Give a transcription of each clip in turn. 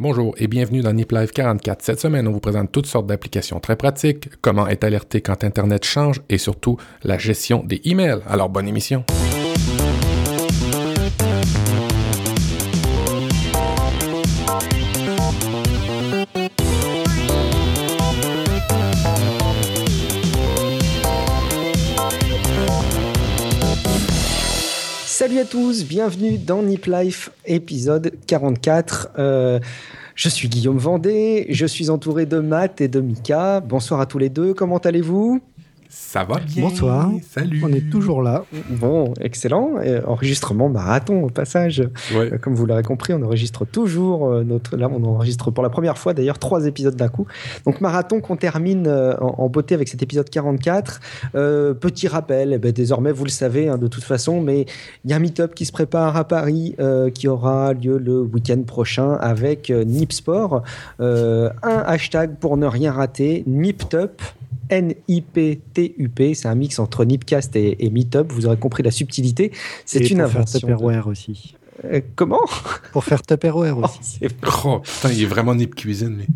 Bonjour et bienvenue dans Nip Live 44. Cette semaine, on vous présente toutes sortes d'applications très pratiques, comment être alerté quand Internet change et surtout la gestion des emails. Alors bonne émission. Salut à tous, bienvenue dans Nip Life épisode 44. Euh, je suis Guillaume Vendée, je suis entouré de Matt et de Mika. Bonsoir à tous les deux, comment allez-vous? Ça va bien. Bonsoir. Salut. On est toujours là. Bon, excellent. Et enregistrement marathon au passage. Ouais. Euh, Comme vous l'avez compris, on enregistre toujours euh, notre. Là, on enregistre pour la première fois d'ailleurs trois épisodes d'un coup. Donc marathon qu'on termine euh, en, beauté avec cet épisode 44. Euh, petit rappel, eh ben, désormais vous le savez hein, de toute façon, mais il y a un meet-up qui se prépare à Paris euh, qui aura lieu le week-end prochain avec euh, Nipsport. Euh, un hashtag pour ne rien rater, Niptup. N-I-P-T-U-P, c'est un mix entre Nipcast et, et Meetup. Vous aurez compris la subtilité. C'est une invention. de- aussi. Euh, comment? Pour faire Tupperware Oh, aussi. c'est- Oh, putain, il est vraiment Nip Cuisine, lui.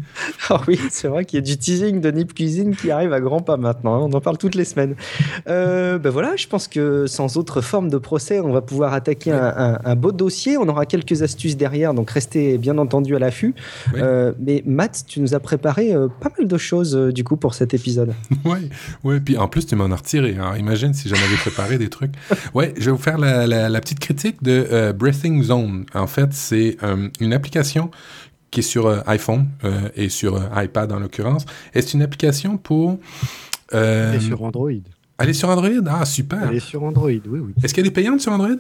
Ah oui, c'est vrai qu'il y a du teasing de Nip Cuisine qui arrive à grands pas maintenant. hein. On en parle toutes les semaines. Euh, ben voilà, je pense que sans autre forme de procès, on va pouvoir attaquer un, un- un beau dossier. On aura quelques astuces derrière, donc restez bien entendu à l'affût. Euh, mais Matt, tu nous as préparé euh, pas mal de choses euh, du coup pour cet épisode. Ouais, ouais. Puis en plus, tu m'en as retiré. Alors imagine si j'en avais préparé des trucs. Ouais, je vais vous faire la, la- la petite critique de euh, Zone. En fait, c'est euh, une application qui est sur euh, iPhone euh, et sur iPad en l'occurrence. Et c'est une application pour euh, Et sur Android. aller sur Android? Ah super. Elle est sur Android, oui, oui. Est-ce qu'elle est payante sur Android?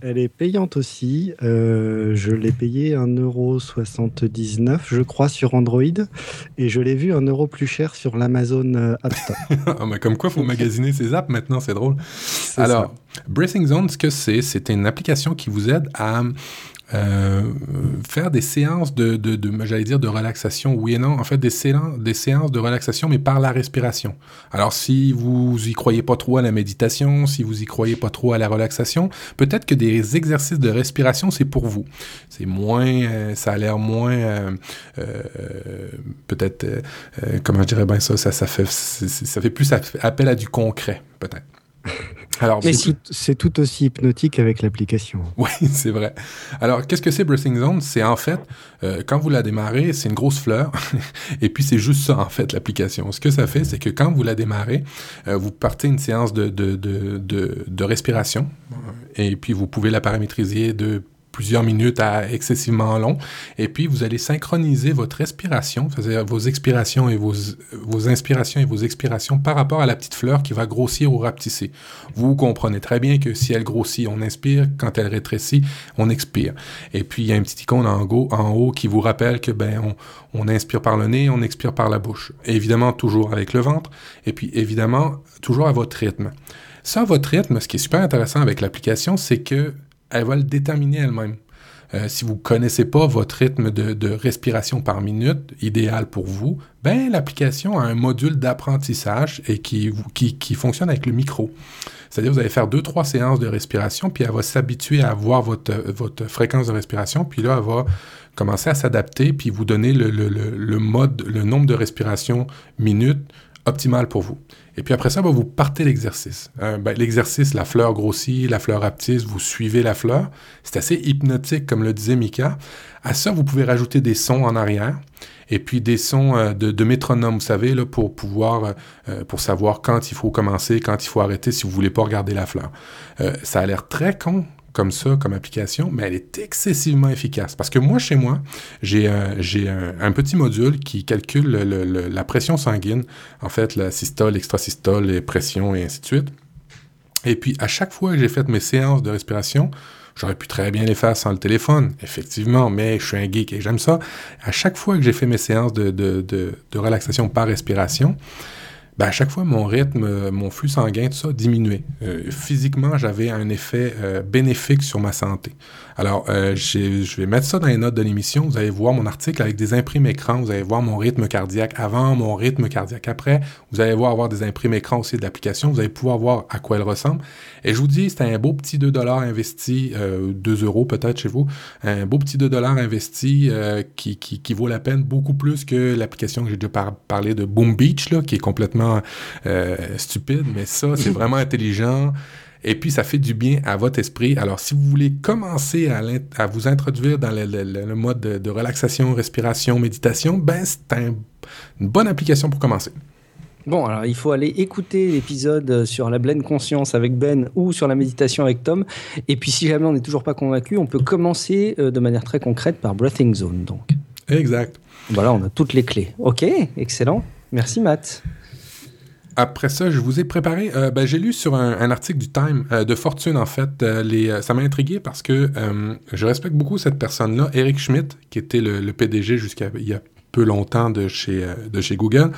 Elle est payante aussi. Euh, je l'ai payé 1,79€, je crois, sur Android. Et je l'ai vu 1 euro plus cher sur l'Amazon euh, App Store. Ah, mais comme quoi, faut magasiner ses apps maintenant, c'est drôle. Alors, Breathing Zone, ce que c'est, c'est une application qui vous aide à euh, faire des séances de, de, j'allais dire, de relaxation, oui et non, en fait, des séances, des séances de relaxation, mais par la respiration. Alors, si vous y croyez pas trop à la méditation, si vous y croyez pas trop à la relaxation, peut-être que des exercices de respiration, c'est pour vous. C'est moins, euh, ça a l'air moins, euh, peut-être, comment je dirais bien ça, ça, ça fait, ça fait plus app- appel à du concret, peut-être. Alors, Mais C'est si- tout, aussi hypnotique avec l'application. oui, c'est vrai. Alors, qu'est-ce que c'est Breathing Zone? C'est en fait, euh, quand vous la démarrez, c'est une grosse fleur. et puis, c'est juste ça, en fait, l'application. Ce que ça fait, c'est que quand vous la démarrez, euh, vous partez une séance de, de, de, de, de respiration. Et puis, vous pouvez la paramétriser de plusieurs minutes à excessivement long. Et puis, vous allez synchroniser votre respiration, c'est-à-dire vos expirations et vos, vos inspirations et vos expirations par rapport à la petite fleur qui va grossir ou rapetisser. Vous comprenez très bien que si elle grossit, on inspire. Quand elle rétrécit, on expire. Et puis, il y a un petit icône en haut, qui vous rappelle que ben, on, on inspire par le nez, on expire par la bouche. Évidemment, toujours avec le ventre. Et puis, évidemment, toujours à votre rythme. Ça, votre rythme, ce qui est super intéressant avec l'application, c'est que elle va le déterminer elle-même. Euh, si vous connaissez pas votre rythme de, respiration par minute, idéal pour vous, ben l'application a un module d'apprentissage et qui, qui, fonctionne avec le micro. C'est-à-dire vous allez faire deux, trois séances de respiration, puis elle va s'habituer à voir votre, votre fréquence de respiration, puis là, elle va commencer à s'adapter, puis vous donner le, le, le, le mode, le nombre de respirations minutes optimal pour vous. Et puis après ça, ben, vous partez l'exercice. Euh, ben, l'exercice, la fleur grossit, la fleur rapetisse, vous suivez la fleur. C'est assez hypnotique, comme le disait Mika. À ça, vous pouvez rajouter des sons en arrière. Et puis des sons euh, de, métronome, vous savez, là, euh, pour savoir quand il faut commencer, quand il faut arrêter, si vous voulez pas regarder la fleur. Ça a l'air très con comme ça, comme application, mais elle est excessivement efficace. Parce que moi, chez moi, j'ai euh, un, petit module qui calcule le- le- le- la pression sanguine, en fait, la systole, extrasystole, les pressions et ainsi de suite. Et puis, à chaque fois que j'ai fait mes séances de respiration, j'aurais pu très bien les faire sans le téléphone, effectivement, mais je suis un geek et j'aime ça. À chaque fois que j'ai fait mes séances de relaxation par respiration, ben à chaque fois, mon rythme, mon flux sanguin, tout ça diminuait. Euh, physiquement, j'avais un effet euh, bénéfique sur ma santé. Alors, euh, je vais mettre ça dans les notes de l'émission. Vous allez voir mon article avec des imprimes écran. Vous allez voir mon rythme cardiaque avant, mon rythme cardiaque après. Vous allez voir avoir des imprimes écran aussi de l'application. Vous allez pouvoir voir à quoi elle ressemble. Et je vous dis, c'est un beau petit 2 dollars investi, euh, 2 euros peut-être chez vous, un beau petit 2 dollars investi euh, qui, qui, qui, vaut la peine beaucoup plus que l'application que j'ai déjà parlé de Boom Beach, là, qui est complètement euh, stupide. Mais ça, c'est vraiment intelligent et puis ça fait du bien à votre esprit. Alors, si vous voulez commencer à, à vous introduire dans le, le, le mode de, de, relaxation, respiration, méditation, ben c'est un, une bonne application pour commencer. Bon, alors il faut aller écouter l'épisode sur la pleine conscience avec Ben ou sur la méditation avec Tom. Et puis, si jamais on n'est toujours pas convaincu, on peut commencer de manière très concrète par Breathing Zone, donc. Exact. Voilà, on a toutes les clés. Ok, excellent. Merci, Matt. Après ça, je vous ai préparé. Euh, ben, j'ai lu sur un, article du Time euh, de Fortune en fait. Euh, ça m'a intrigué parce que je respecte beaucoup cette personne-là, Eric Schmidt, qui était le, PDG jusqu'à il y a peu longtemps de chez de chez Google,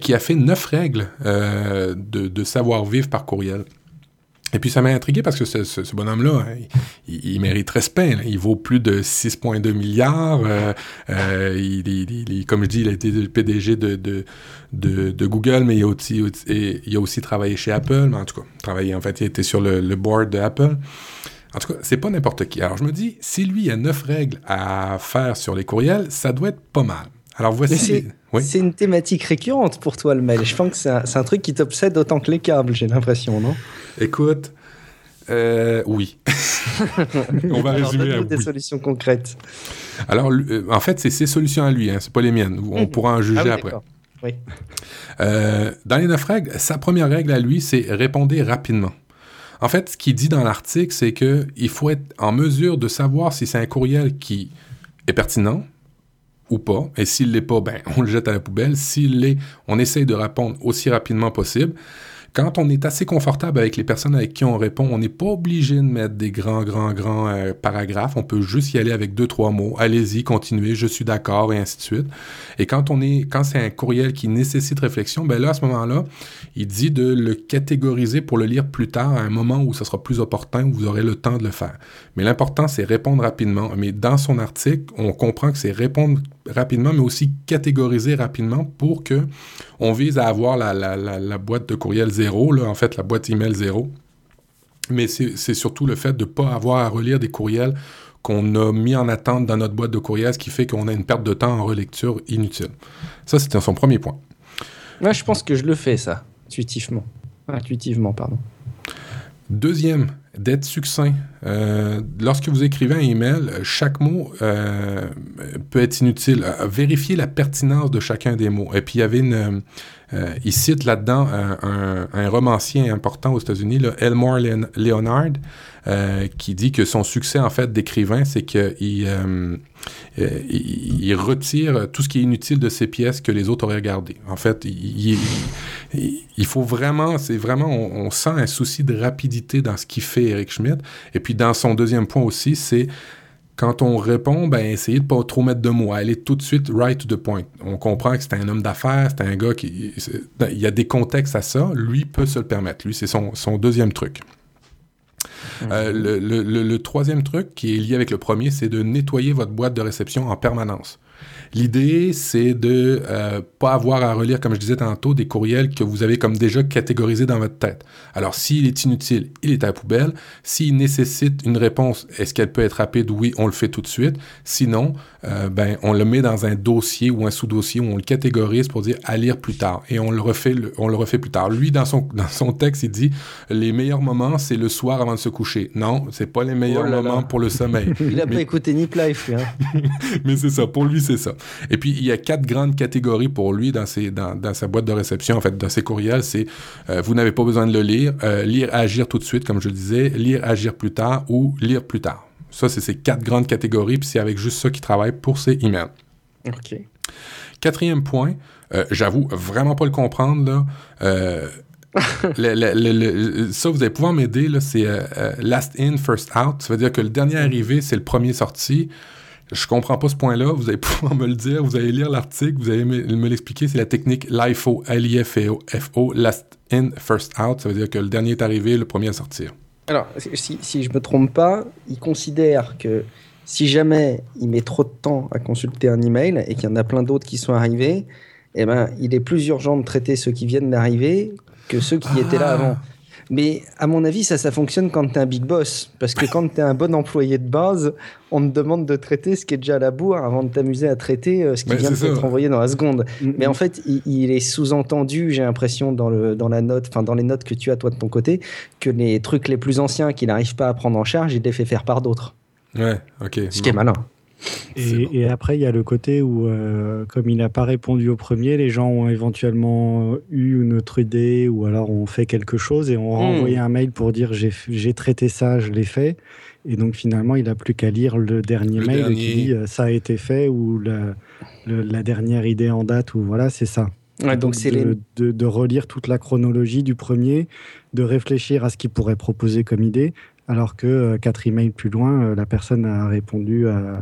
qui a fait neuf règles de, de savoir vivre par courriel. Et puis ça m'a intrigué parce que ce, ce, ce bonhomme-là, hein, il, il, mérite respect. Là. Il vaut plus de 6,2 milliards. Euh, euh, il, il, comme je dis, il a été le PDG de, de, de, de Google, mais il a, aussi, il a aussi travaillé chez Apple. Mais en tout cas, travaillé, en fait, il était sur le, le board d'Apple. En tout cas, c'est pas n'importe qui. Alors je me dis, si lui il a neuf règles à faire sur les courriels, ça doit être pas mal. Alors voici. Oui. C'est une thématique récurrente pour toi, le mail. Je pense que c'est un, un, truc qui t'obsède autant que les câbles, j'ai l'impression, non? Écoute, euh, oui. On va Alors, résumer à des oui. solutions concrètes. Alors, euh, en fait, c'est ses solutions à lui, hein, c'est pas les miennes. On mmh. pourra en juger ah oui, après. Oui. Euh, dans les neuf règles, sa première règle à lui, c'est répondez rapidement. En fait, ce qu'il dit dans l'article, c'est que il faut être en mesure de savoir si c'est un courriel qui est pertinent, ou pas. Et s'il l'est pas, ben, on le jette à la poubelle. S'il l'est, on essaye de répondre aussi rapidement possible. Quand on est assez confortable avec les personnes avec qui on répond, on n'est pas obligé de mettre des grands, grands, grands euh, paragraphes. On peut juste y aller avec deux, trois mots. Allez-y, continuez, je suis d'accord, et ainsi de suite. Et quand on est, quand c'est un courriel qui nécessite réflexion, ben là, à ce moment-là, il dit de le catégoriser pour le lire plus tard, à un moment où ça sera plus opportun, où vous aurez le temps de le faire. Mais l'important, c'est répondre rapidement. Mais dans son article, on comprend que c'est répondre rapidement, mais aussi catégoriser rapidement pour que on vise à avoir la, la, la, la boîte de courriel zéro, là, en fait, la boîte email zéro. Mais c'est surtout le fait de ne pas avoir à relire des courriels qu'on a mis en attente dans notre boîte de courriel, ce qui fait qu'on a une perte de temps en relecture inutile. Ça, c'était son premier point. Moi, je pense que je le fais, ça, intuitivement. Intuitivement, pardon. Deuxième, d'être succinct. Euh, lorsque vous écrivez un email, chaque mot euh, peut être inutile. Euh, vérifiez la pertinence de chacun des mots. Et puis, il y avait une... Euh, il cite là-dedans un, romancier important aux États-Unis, Elmore Leonard, euh, qui dit que son succès, en fait, d'écrivain, c'est qu'il euh, il, retire tout ce qui est inutile de ses pièces que les autres auraient regardé. En fait, il, il faut vraiment, c'est vraiment, on, on, sent un souci de rapidité dans ce qu'il fait Eric Schmidt. Et puis, dans son deuxième point aussi, c'est quand on répond, ben essayez de pas trop mettre de mots, aller tout de suite right to the point. On comprend que c'est un homme d'affaires, c'est un gars qui, il y a des contextes à ça. Lui peut se le permettre. Lui, c'est son, deuxième truc. Euh, le, le, troisième truc qui est lié avec le premier, c'est de nettoyer votre boîte de réception en permanence. L'idée, c'est de euh, pas avoir à relire, comme je disais tantôt, des courriels que vous avez comme déjà catégorisés dans votre tête. Alors, s'il est inutile, il est à la poubelle. S'il nécessite une réponse, est-ce qu'elle peut être rapide? Oui, on le fait tout de suite. Sinon, euh, ben, on le met dans un dossier ou un sous-dossier où on le catégorise pour dire à lire plus tard. Et on le refait, on le refait plus tard. Lui, dans son, dans son texte, il dit les meilleurs moments, c'est le soir avant de se coucher. Non, c'est pas les meilleurs oh là moments là. pour le sommeil. il a Mais... pas écouté Nip Life. Hein. Mais c'est ça. Pour lui, c'est ça. Et puis, il y a quatre grandes catégories pour lui dans, ses, dans, dans sa boîte de réception, en fait, dans ses courriels. C'est euh, vous n'avez pas besoin de le lire, euh, lire, agir tout de suite, comme je le disais, lire, agir plus tard ou lire plus tard. Ça, c'est ces quatre grandes catégories, puis c'est avec juste ça qu'il travaille pour ses emails. OK. Quatrième point, euh, j'avoue vraiment pas le comprendre, là. Euh, le, le, le, ça, vous allez pouvoir m'aider, c'est euh, last in, first out. Ça veut dire que le dernier arrivé, c'est le premier sorti. Je comprends pas ce point-là. Vous allez pouvoir me le dire. Vous allez lire l'article. Vous allez me, l'expliquer. C'est la technique LIFO, L-I-F-O, F-O, last in, first out. Ça veut dire que le dernier est arrivé, le premier à sortir. Alors, si, si je me trompe pas, il considère que si jamais il met trop de temps à consulter un email et qu'il y en a plein d'autres qui sont arrivés, eh ben, il est plus urgent de traiter ceux qui viennent d'arriver que ceux qui étaient là Ah. avant. Mais à mon avis, ça, ça fonctionne quand tu es un big boss. Parce que quand tu es un bon employé de base, on te demande de traiter ce qui est déjà à la bourre avant de t'amuser à traiter euh, ce qui vient de t'être envoyé dans la seconde. Mm, Mais en fait, il, il est sous-entendu, j'ai l'impression, dans, le, dans la note, enfin dans les notes que tu as toi de ton côté, que les trucs les plus anciens qu'il n'arrive pas à prendre en charge, il les fait faire par d'autres. Ouais, ok. Ce qui est malin. Et, bon. et après, il y a le côté où, euh, comme il n'a pas répondu au premier, les gens ont éventuellement eu une autre idée ou alors ont fait quelque chose et ont Hmm. renvoyé un mail pour dire j'ai traité ça, je l'ai fait. Et donc finalement, il n'a plus qu'à lire le dernier Le mail dernier. qui dit euh, ça a été fait ou la, le- la dernière idée en date ou voilà, c'est ça. Ouais, donc c'est de, les... de, de relire toute la chronologie du premier, de réfléchir à ce qu'il pourrait proposer comme idée, alors que euh, quatre emails plus loin, euh, la personne a répondu à,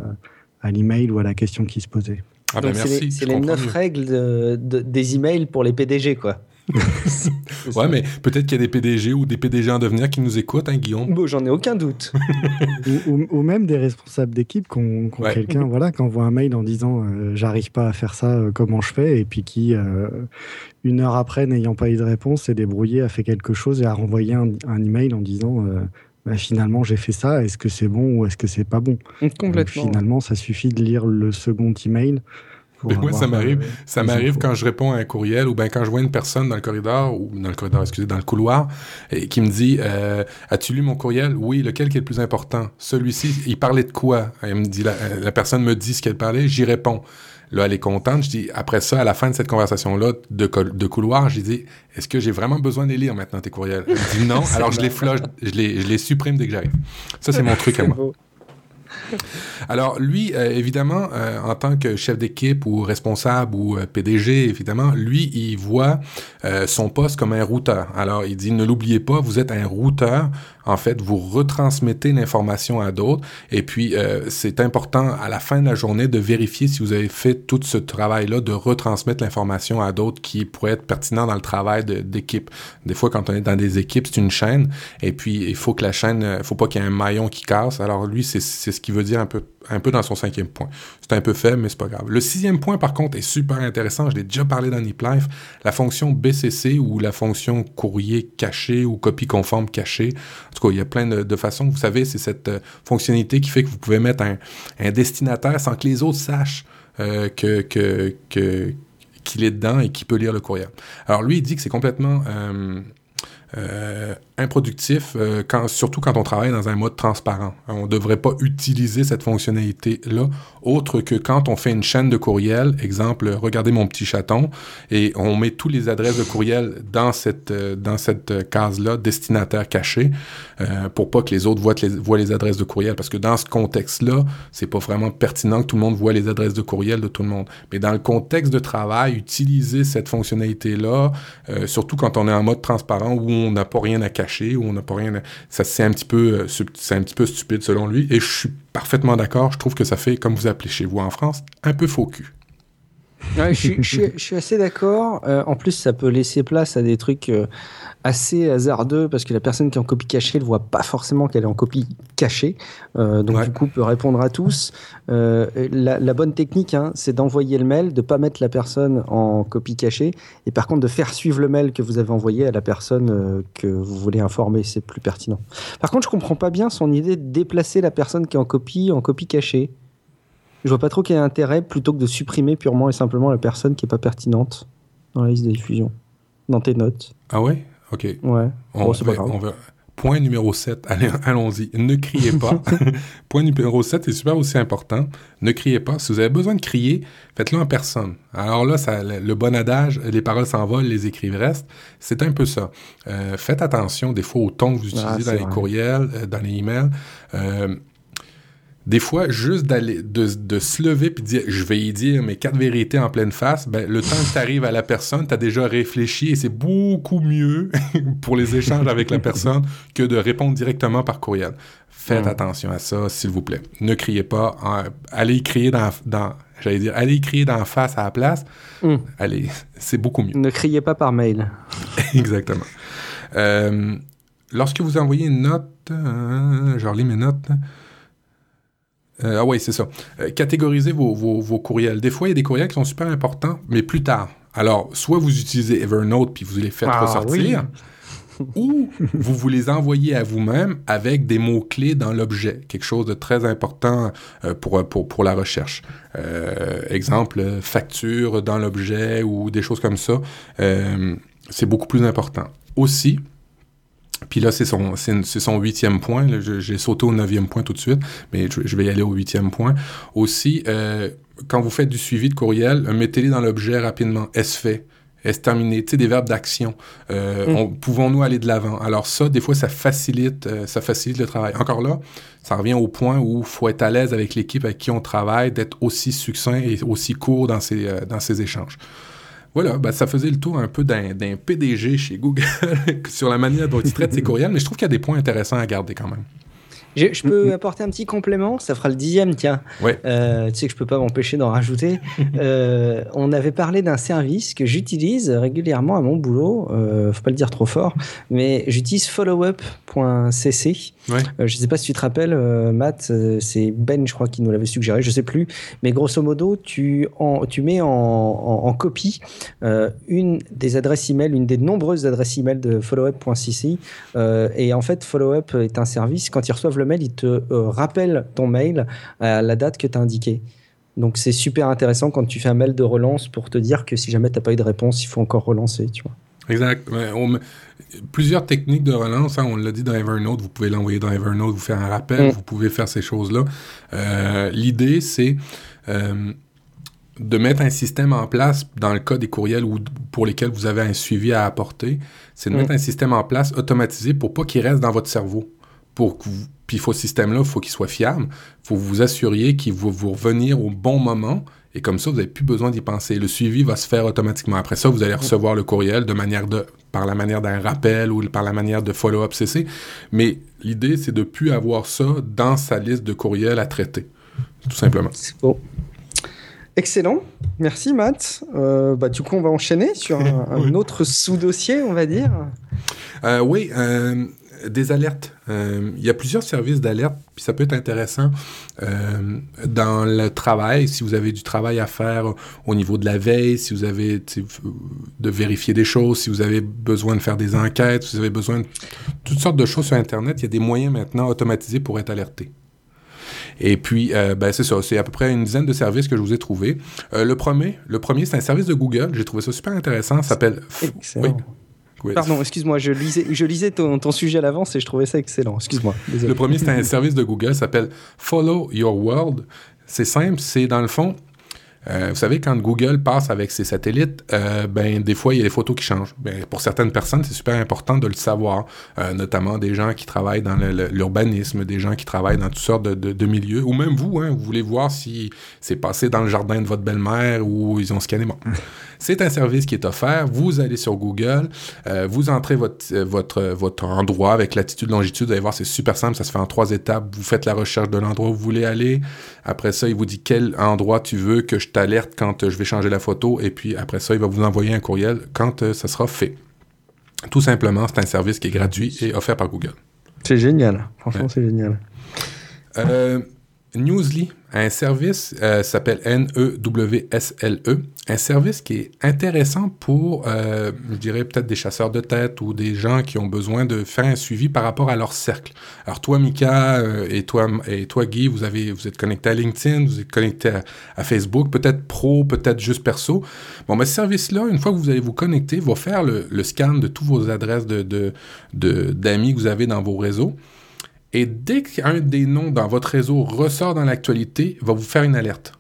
à l'email ou à la question qui se posait. Ah ben donc c'est merci. les, neuf règles de- de- des emails pour les PDG, quoi. Ouais, mais peut-être qu'il y a des PDG ou des PDG en devenir qui nous écoutent, hein, Guillaume. Bon, j'en ai aucun doute. ou, ou- ou même des responsables d'équipe qui ont, qui ont Ouais. quelqu'un voilà, qui envoie un mail en disant euh, j'arrive pas à faire ça, euh, comment je fais? Et puis qui, euh, une heure après, n'ayant pas eu de réponse, s'est débrouillé, a fait quelque chose et a renvoyé un, un email en disant euh, Bah, finalement j'ai fait ça, est-ce que c'est bon ou est-ce que c'est pas bon? Donc, Complètement. finalement, ça suffit de lire le second email. Mais moi, ça m'arrive. euh, Ça m'arrive quand je réponds à un courriel ou bien quand je vois une personne dans le corridor ou dans le corridor, excusez, dans le couloir et qui me dit euh, As-tu lu mon courriel? Oui, lequel qui est le plus important? Celui-ci, il parlait de quoi? Elle me dit la, la personne me dit ce qu'elle parlait, j'y réponds. Là, elle est contente. Je dis après ça, à la fin de cette conversation-là de, de couloir, je dis Est-ce que j'ai vraiment besoin de les lire maintenant tes courriels? Elle me dit non. alors je les flush, je les, je les supprime dès que j'arrive. Ça, c'est mon truc à moi. beau. Alors lui, euh, évidemment, euh, en tant que chef d'équipe ou responsable ou euh, PDG, évidemment, lui, il voit son poste comme un routeur. Alors il dit, ne l'oubliez pas, vous êtes un routeur. En fait, vous retransmettez l'information à d'autres. Et puis, euh, c'est important à la fin de la journée de vérifier si vous avez fait tout ce travail-là de retransmettre l'information à d'autres qui pourraient être pertinents dans le travail d'équipe. Des fois, quand on est dans des équipes, c'est une chaîne. Et puis, il faut que la chaîne, euh, faut pas qu'il y ait un maillon qui casse. Alors lui, c'est c'est ce qu'il veut dire un peu, un peu dans son cinquième point. C'est un peu faible, mais c'est pas grave. Le sixième point, par contre, est super intéressant. Je l'ai déjà parlé dans Nip Life. La fonction BCC ou la fonction courrier caché ou copie conforme cachée. En tout cas, il y a plein de, de façons. Vous savez, c'est cette euh, fonctionnalité qui fait que vous pouvez mettre un, un destinataire sans que les autres sachent euh, que, que, que, qu'il est dedans et qu'il peut lire le courriel. Alors lui, il dit que c'est complètement euh, euh, improductif, euh, surtout quand on travaille dans un mode transparent. On ne devrait pas utiliser cette fonctionnalité-là autre que quand on fait une chaîne de courriel, exemple, regardez mon petit chaton, et on met tous les adresses de courriel dans cette, euh, cette euh, case-là, destinataire caché, euh, pour pas que les autres voient les, voient les adresses de courriel, parce que dans ce contexte-là, c'est pas vraiment pertinent que tout le monde voit les adresses de courriel de tout le monde. Mais dans le contexte de travail, utiliser cette fonctionnalité-là, euh, surtout quand on est en mode transparent où on n'a pas rien à cacher, on n'a pas rien à... Ça, c'est un petit peu, euh, c'est un petit peu stupide selon lui, et je suis parfaitement d'accord, je trouve que ça fait, comme vous appelez chez vous en France, un peu faux cul. Ouais, je, suis, je suis- je suis assez d'accord. Euh, en plus, ça peut laisser place à des trucs euh, assez hasardeux parce que la personne qui est en copie cachée ne voit pas forcément qu'elle est en copie cachée. Euh, donc, Ouais. du coup, peut répondre à tous. La, la bonne technique, hein, c'est d'envoyer le mail, de pas mettre la personne en copie cachée et par contre de faire suivre le mail que vous avez envoyé à la personne que vous voulez informer. C'est plus pertinent. Par contre, je comprends pas bien son idée de déplacer la personne qui est en copie en copie cachée. Je vois pas trop quel est l'intérêt plutôt que de supprimer purement et simplement la personne qui est pas pertinente dans la liste de diffusion, dans tes notes. Ah ouais? OK. Ouais. On, va- grave. on va- Point numéro 7, allez, allons-y. Ne criez pas. Point numéro 7 est super aussi important. Ne criez pas. Si vous avez besoin de crier, faites-le en personne. Alors là, ça, le, bon adage, les paroles s'envolent, les écrits restent. C'est un peu ça. Euh, faites attention des fois au ton que vous utilisez Ah, dans c'est les courriels, euh, dans les emails. Euh, des fois, juste d'aller, de, de se lever puis de dire, je vais y dire mes quatre vérités en pleine face, ben, le temps que tu arrives à la personne, tu as déjà réfléchi et c'est beaucoup mieux pour les échanges avec la personne que de répondre directement par courriel. Faites Mm. attention à ça, s'il vous plaît. Ne criez pas. allez y crier dans, dans j'allais dire, allez crier dans la face à la place. Mm. Allez, c'est beaucoup mieux. Ne criez pas par mail. Exactement. Euh, lorsque vous envoyez une note, euh, je relis mes notes. Euh, ah oui, c'est ça. Euh, catégorisez vos, vos, vos, courriels. Des fois, il y a des courriels qui sont super importants, mais plus tard. Alors, soit vous utilisez Evernote puis vous les faites Ah, ressortir, ou vous vous les envoyez à vous-même avec des mots-clés dans l'objet, quelque chose de très important euh, pour, pour, pour la recherche. Exemple, facture dans l'objet ou des choses comme ça. C'est beaucoup plus important. Aussi, puis là, c'est son, c'est, son huitième point. J'ai sauté au neuvième point tout de suite, mais je, je vais y aller au huitième point. Aussi, euh, quand vous faites du suivi de courriel, euh, mettez-les dans l'objet rapidement. Est-ce fait? Est-ce terminé? Tu sais, des verbes d'action. Euh, Mm. on- pouvons-nous aller de l'avant? Alors ça, des fois, ça facilite, euh, ça facilite le travail. Encore là, ça revient au point où il faut être à l'aise avec l'équipe avec qui on travaille, d'être aussi succinct et aussi court dans ses, euh, dans ses échanges. Voilà, ben, ça faisait le tour un peu d'un, PDG chez Google sur la manière dont il traite ses courriels, mais je trouve qu'il y a des points intéressants à garder quand même. Je, je peux apporter un petit complément, ça fera le dixième, tiens. Ouais. Euh, tu sais que je peux pas m'empêcher d'en rajouter. Euh, on avait parlé d'un service que j'utilise régulièrement à mon boulot. Euh, faut pas le dire trop fort, mais j'utilise followup.cc. Ouais. Euh, je sais pas si tu te rappelles, Matt, c'est Ben, je crois, qui nous l'avait suggéré, je sais plus. Mais grosso modo, tu, en, tu mets en, en, en copie une des adresses email, une des nombreuses adresses email de followup.cc. Et en fait, Followup est un service. Quand ils reçoivent le mail, ils te euh, rappellent ton mail à la date que tu as indiquée. Donc c'est super intéressant quand tu fais un mail de relance pour te dire que si jamais tu n'as pas eu de réponse, il faut encore relancer. Tu vois. Exact. On Plusieurs techniques de relance, hein, on l'a dit dans Evernote, vous pouvez l'envoyer dans Evernote, vous faire un rappel, Mm. vous pouvez faire ces choses-là. Euh, L'idée, c'est euh, de mettre un système en place dans le cas des courriels ou pour lesquels vous avez un suivi à apporter, c'est de Mm. mettre un système en place automatisé pour pas qu'il reste dans votre cerveau. Pour que vous- Puis il faut ce système-là, il faut qu'il soit fiable. Il faut vous assuriez qu'il va vous revenir au bon moment. Et comme ça, vous n'avez plus besoin d'y penser. Le suivi va se faire automatiquement. Après ça, vous allez recevoir le courriel de manière de, par la manière d'un rappel ou par la manière de follow-up CC. Mais l'idée, c'est de plus avoir ça dans sa liste de courriels à traiter. Tout simplement. C'est beau. Excellent. Merci, Matt. Euh, bah, du coup, on va enchaîner sur un, autre sous-dossier, on va dire. Euh, oui, euh, des alertes. Euh, Il y a plusieurs services d'alerte, puis ça peut être intéressant euh, dans le travail, si vous avez du travail à faire au niveau de la veille, si vous avez de vérifier des choses, si vous avez besoin de faire des enquêtes, si vous avez besoin de toutes sortes de choses sur Internet, il y a des moyens maintenant automatisés pour être alerté. Et puis, euh, ben, c'est ça, c'est à peu près une dizaine de services que je vous ai trouvés. Le premier, le premier c'est un service de Google. J'ai trouvé ça super intéressant. Ça s'appelle... Excellent. Pardon, excuse-moi, je lisais, je lisais ton, ton sujet à l'avance et je trouvais ça excellent. Excuse-moi. Le premier, c'est un service de Google, s'appelle Follow Your World. C'est simple, c'est dans le fond, euh, vous savez, quand Google passe avec ses satellites, euh, ben, des fois, il y a des photos qui changent. Ben, pour certaines personnes, c'est super important de le savoir, euh, notamment des gens qui travaillent dans l'urbanisme, des gens qui travaillent dans toutes sortes de, de- de milieux, ou même vous, hein, vous voulez voir si c'est passé dans le jardin de votre belle-mère ou ils ont scanné. Bon. C'est un service qui est offert. Vous allez sur Google, euh, vous entrez votre, euh, votre, votre endroit avec latitude, longitude. Vous allez voir, c'est super simple. Ça se fait en trois étapes. Vous faites la recherche de l'endroit où vous voulez aller. Après ça, il vous dit quel endroit tu veux que je t'alerte quand euh, je vais changer la photo. Et puis après ça, il va vous envoyer un courriel quand ça sera fait. Tout simplement, c'est un service qui est gratuit et offert par Google. C'est génial. Franchement, Ouais. c'est génial. Euh, Newsly, un service euh, s'appelle N-E-W-S-L-E, un service qui est intéressant pour, euh, je dirais peut-être des chasseurs de tête ou des gens qui ont besoin de faire un suivi par rapport à leur cercle. Alors toi, Mika, euh, et toi, et toi, Guy, vous avez, vous êtes connecté à LinkedIn, vous êtes connecté à, Facebook, peut-être pro, peut-être juste perso. Bon, mais ce service-là, une fois que vous allez vous connecter, va faire le, scan de toutes vos adresses de, de- d'amis que vous avez dans vos réseaux. Et dès qu'un des noms dans votre réseau ressort dans l'actualité, va vous faire une alerte.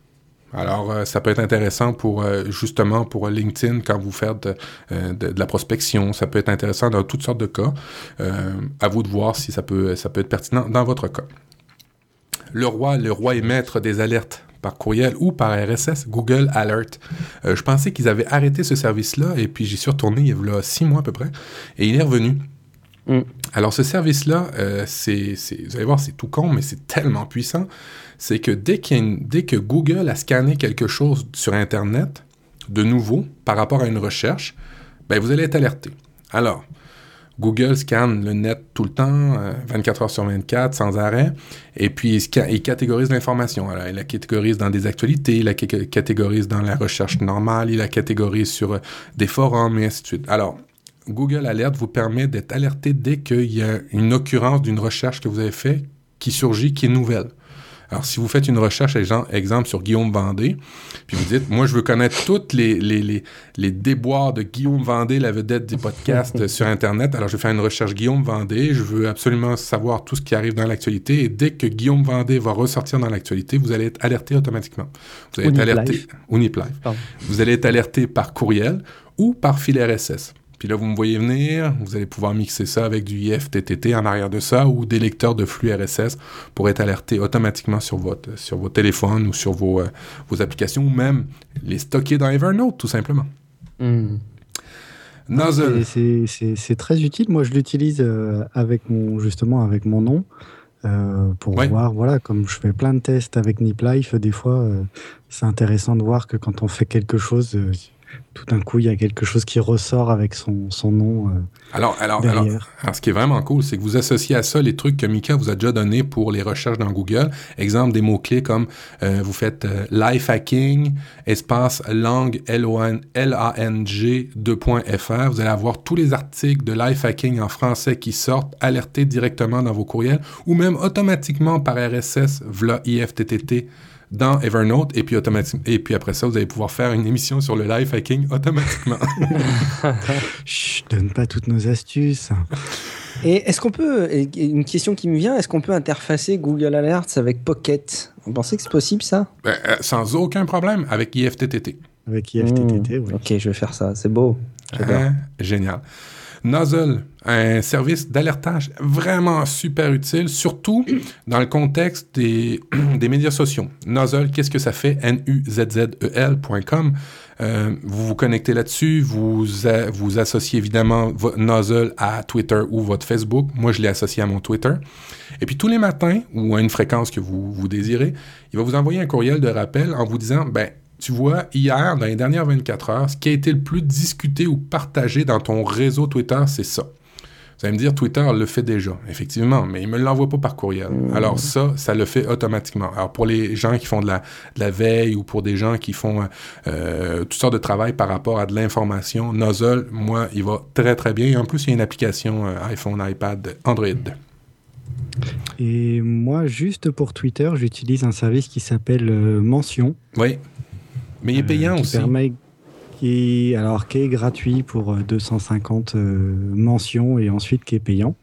Alors, euh, ça peut être intéressant pour euh, justement pour LinkedIn quand vous faites euh, de, la prospection. Ça peut être intéressant dans toutes sortes de cas. À vous de voir si ça peut, ça peut être pertinent dans votre cas. Le roi, le roi est maître des alertes par courriel ou par RSS, Google Alert. Je pensais qu'ils avaient arrêté ce service-là et puis j'y suis retourné il y a six mois à peu près et il est revenu. Mm. Alors ce service-là, euh, vous allez voir, c'est tout con, mais c'est tellement puissant. C'est que dès, que Google a scanné quelque chose sur Internet, de nouveau, par rapport à une recherche, ben, vous allez être alerté. Alors, Google scanne le net tout le temps, 24 heures sur 24, sans arrêt, et puis il, catégorise l'information. Il la catégorise dans des actualités, il la catégorise dans la recherche normale, il la catégorise sur des forums, et ainsi de suite. Alors, Google Alert vous permet d'être alerté dès qu'il y a une occurrence d'une recherche que vous avez faite qui surgit, qui est nouvelle. Alors, si vous faites une recherche, exemple, sur Guillaume Vendée, puis vous dites, moi, je veux connaître tous les, les, les, déboires de Guillaume Vendée, la vedette des podcasts sur Internet. Alors, je vais faire une recherche Guillaume Vendée. Je veux absolument savoir tout ce qui arrive dans l'actualité. Et dès que Guillaume Vendée va ressortir dans l'actualité, vous allez être alerté automatiquement. Vous allez être alerté. Vous allez être alerté par courriel ou par fil RSS. Puis là, vous me voyez venir, vous allez pouvoir mixer ça avec du IFTTT en arrière de ça ou des lecteurs de flux RSS pour être alerté automatiquement sur, votre, sur vos téléphones ou sur vos, euh, vos applications ou même les stocker dans Evernote, tout simplement. Hmm. Nozzle. C'est très utile. Moi, je l'utilise euh, avec mon, justement avec mon nom. Euh, pour voir, voilà, comme je fais plein de tests avec NipLife, des fois, c'est intéressant de voir que quand on fait quelque chose, tout d'un coup, il y a quelque chose qui ressort avec son, son nom. Euh, alors, alors, alors, ce qui est vraiment cool, c'est que vous associez à ça les trucs que Mika vous a déjà donnés pour les recherches dans Google. Exemple, des mots-clés comme euh, vous faites euh, life hacking, espace langue, L-A-N-G, 2.fr. Vous allez avoir tous les articles de life hacking en français qui sortent alertés directement dans vos courriels ou même automatiquement par RSS, via IFTTT dans Evernote et puis automatiquement et puis après ça vous allez pouvoir faire une émission sur le live hacking automatiquement. Chut, donne pas toutes nos astuces. Et est-ce qu'on peut une question qui me vient, est-ce qu'on peut interfacer Google Alerts avec Pocket? Vous pensez que c'est possible ça? Ben, euh, Sans aucun problème avec IFTTT. Avec IFTTT, hmm. oui. Ok, je vais faire ça, c'est beau. Hein? génial. Nozzle, un service d'alertage vraiment super utile, surtout dans le contexte des, médias sociaux. Nozzle, qu'est-ce que ça fait? N-U-Z-Z-E-L.com. Euh, vous vous connectez là-dessus, vous, vous associez évidemment votre Nozzle à Twitter ou votre Facebook. Moi, je l'ai associé à mon Twitter. Et puis tous les matins, ou à une fréquence que vous, vous désirez, il va vous envoyer un courriel de rappel en vous disant, ben, tu vois, hier, dans les dernières 24 heures, ce qui a été le plus discuté ou partagé dans ton réseau Twitter, c'est ça. Vous allez me dire, Twitter le fait déjà, effectivement, mais il ne me l'envoie pas par courriel. Mmh. Alors ça, ça le fait automatiquement. Alors pour les gens qui font de la, de la veille ou pour des gens qui font euh, toutes sortes de travail par rapport à de l'information, Nozzle, moi, il va très très bien. Et en plus, il y a une application euh, iPhone, iPad, Android. Et moi, juste pour Twitter, j'utilise un service qui s'appelle euh, Mention. Oui. Mais il est payant qui aussi. Permet, qui, alors, qui est gratuit pour 250 euh, euh, mentions et ensuite qui est payant.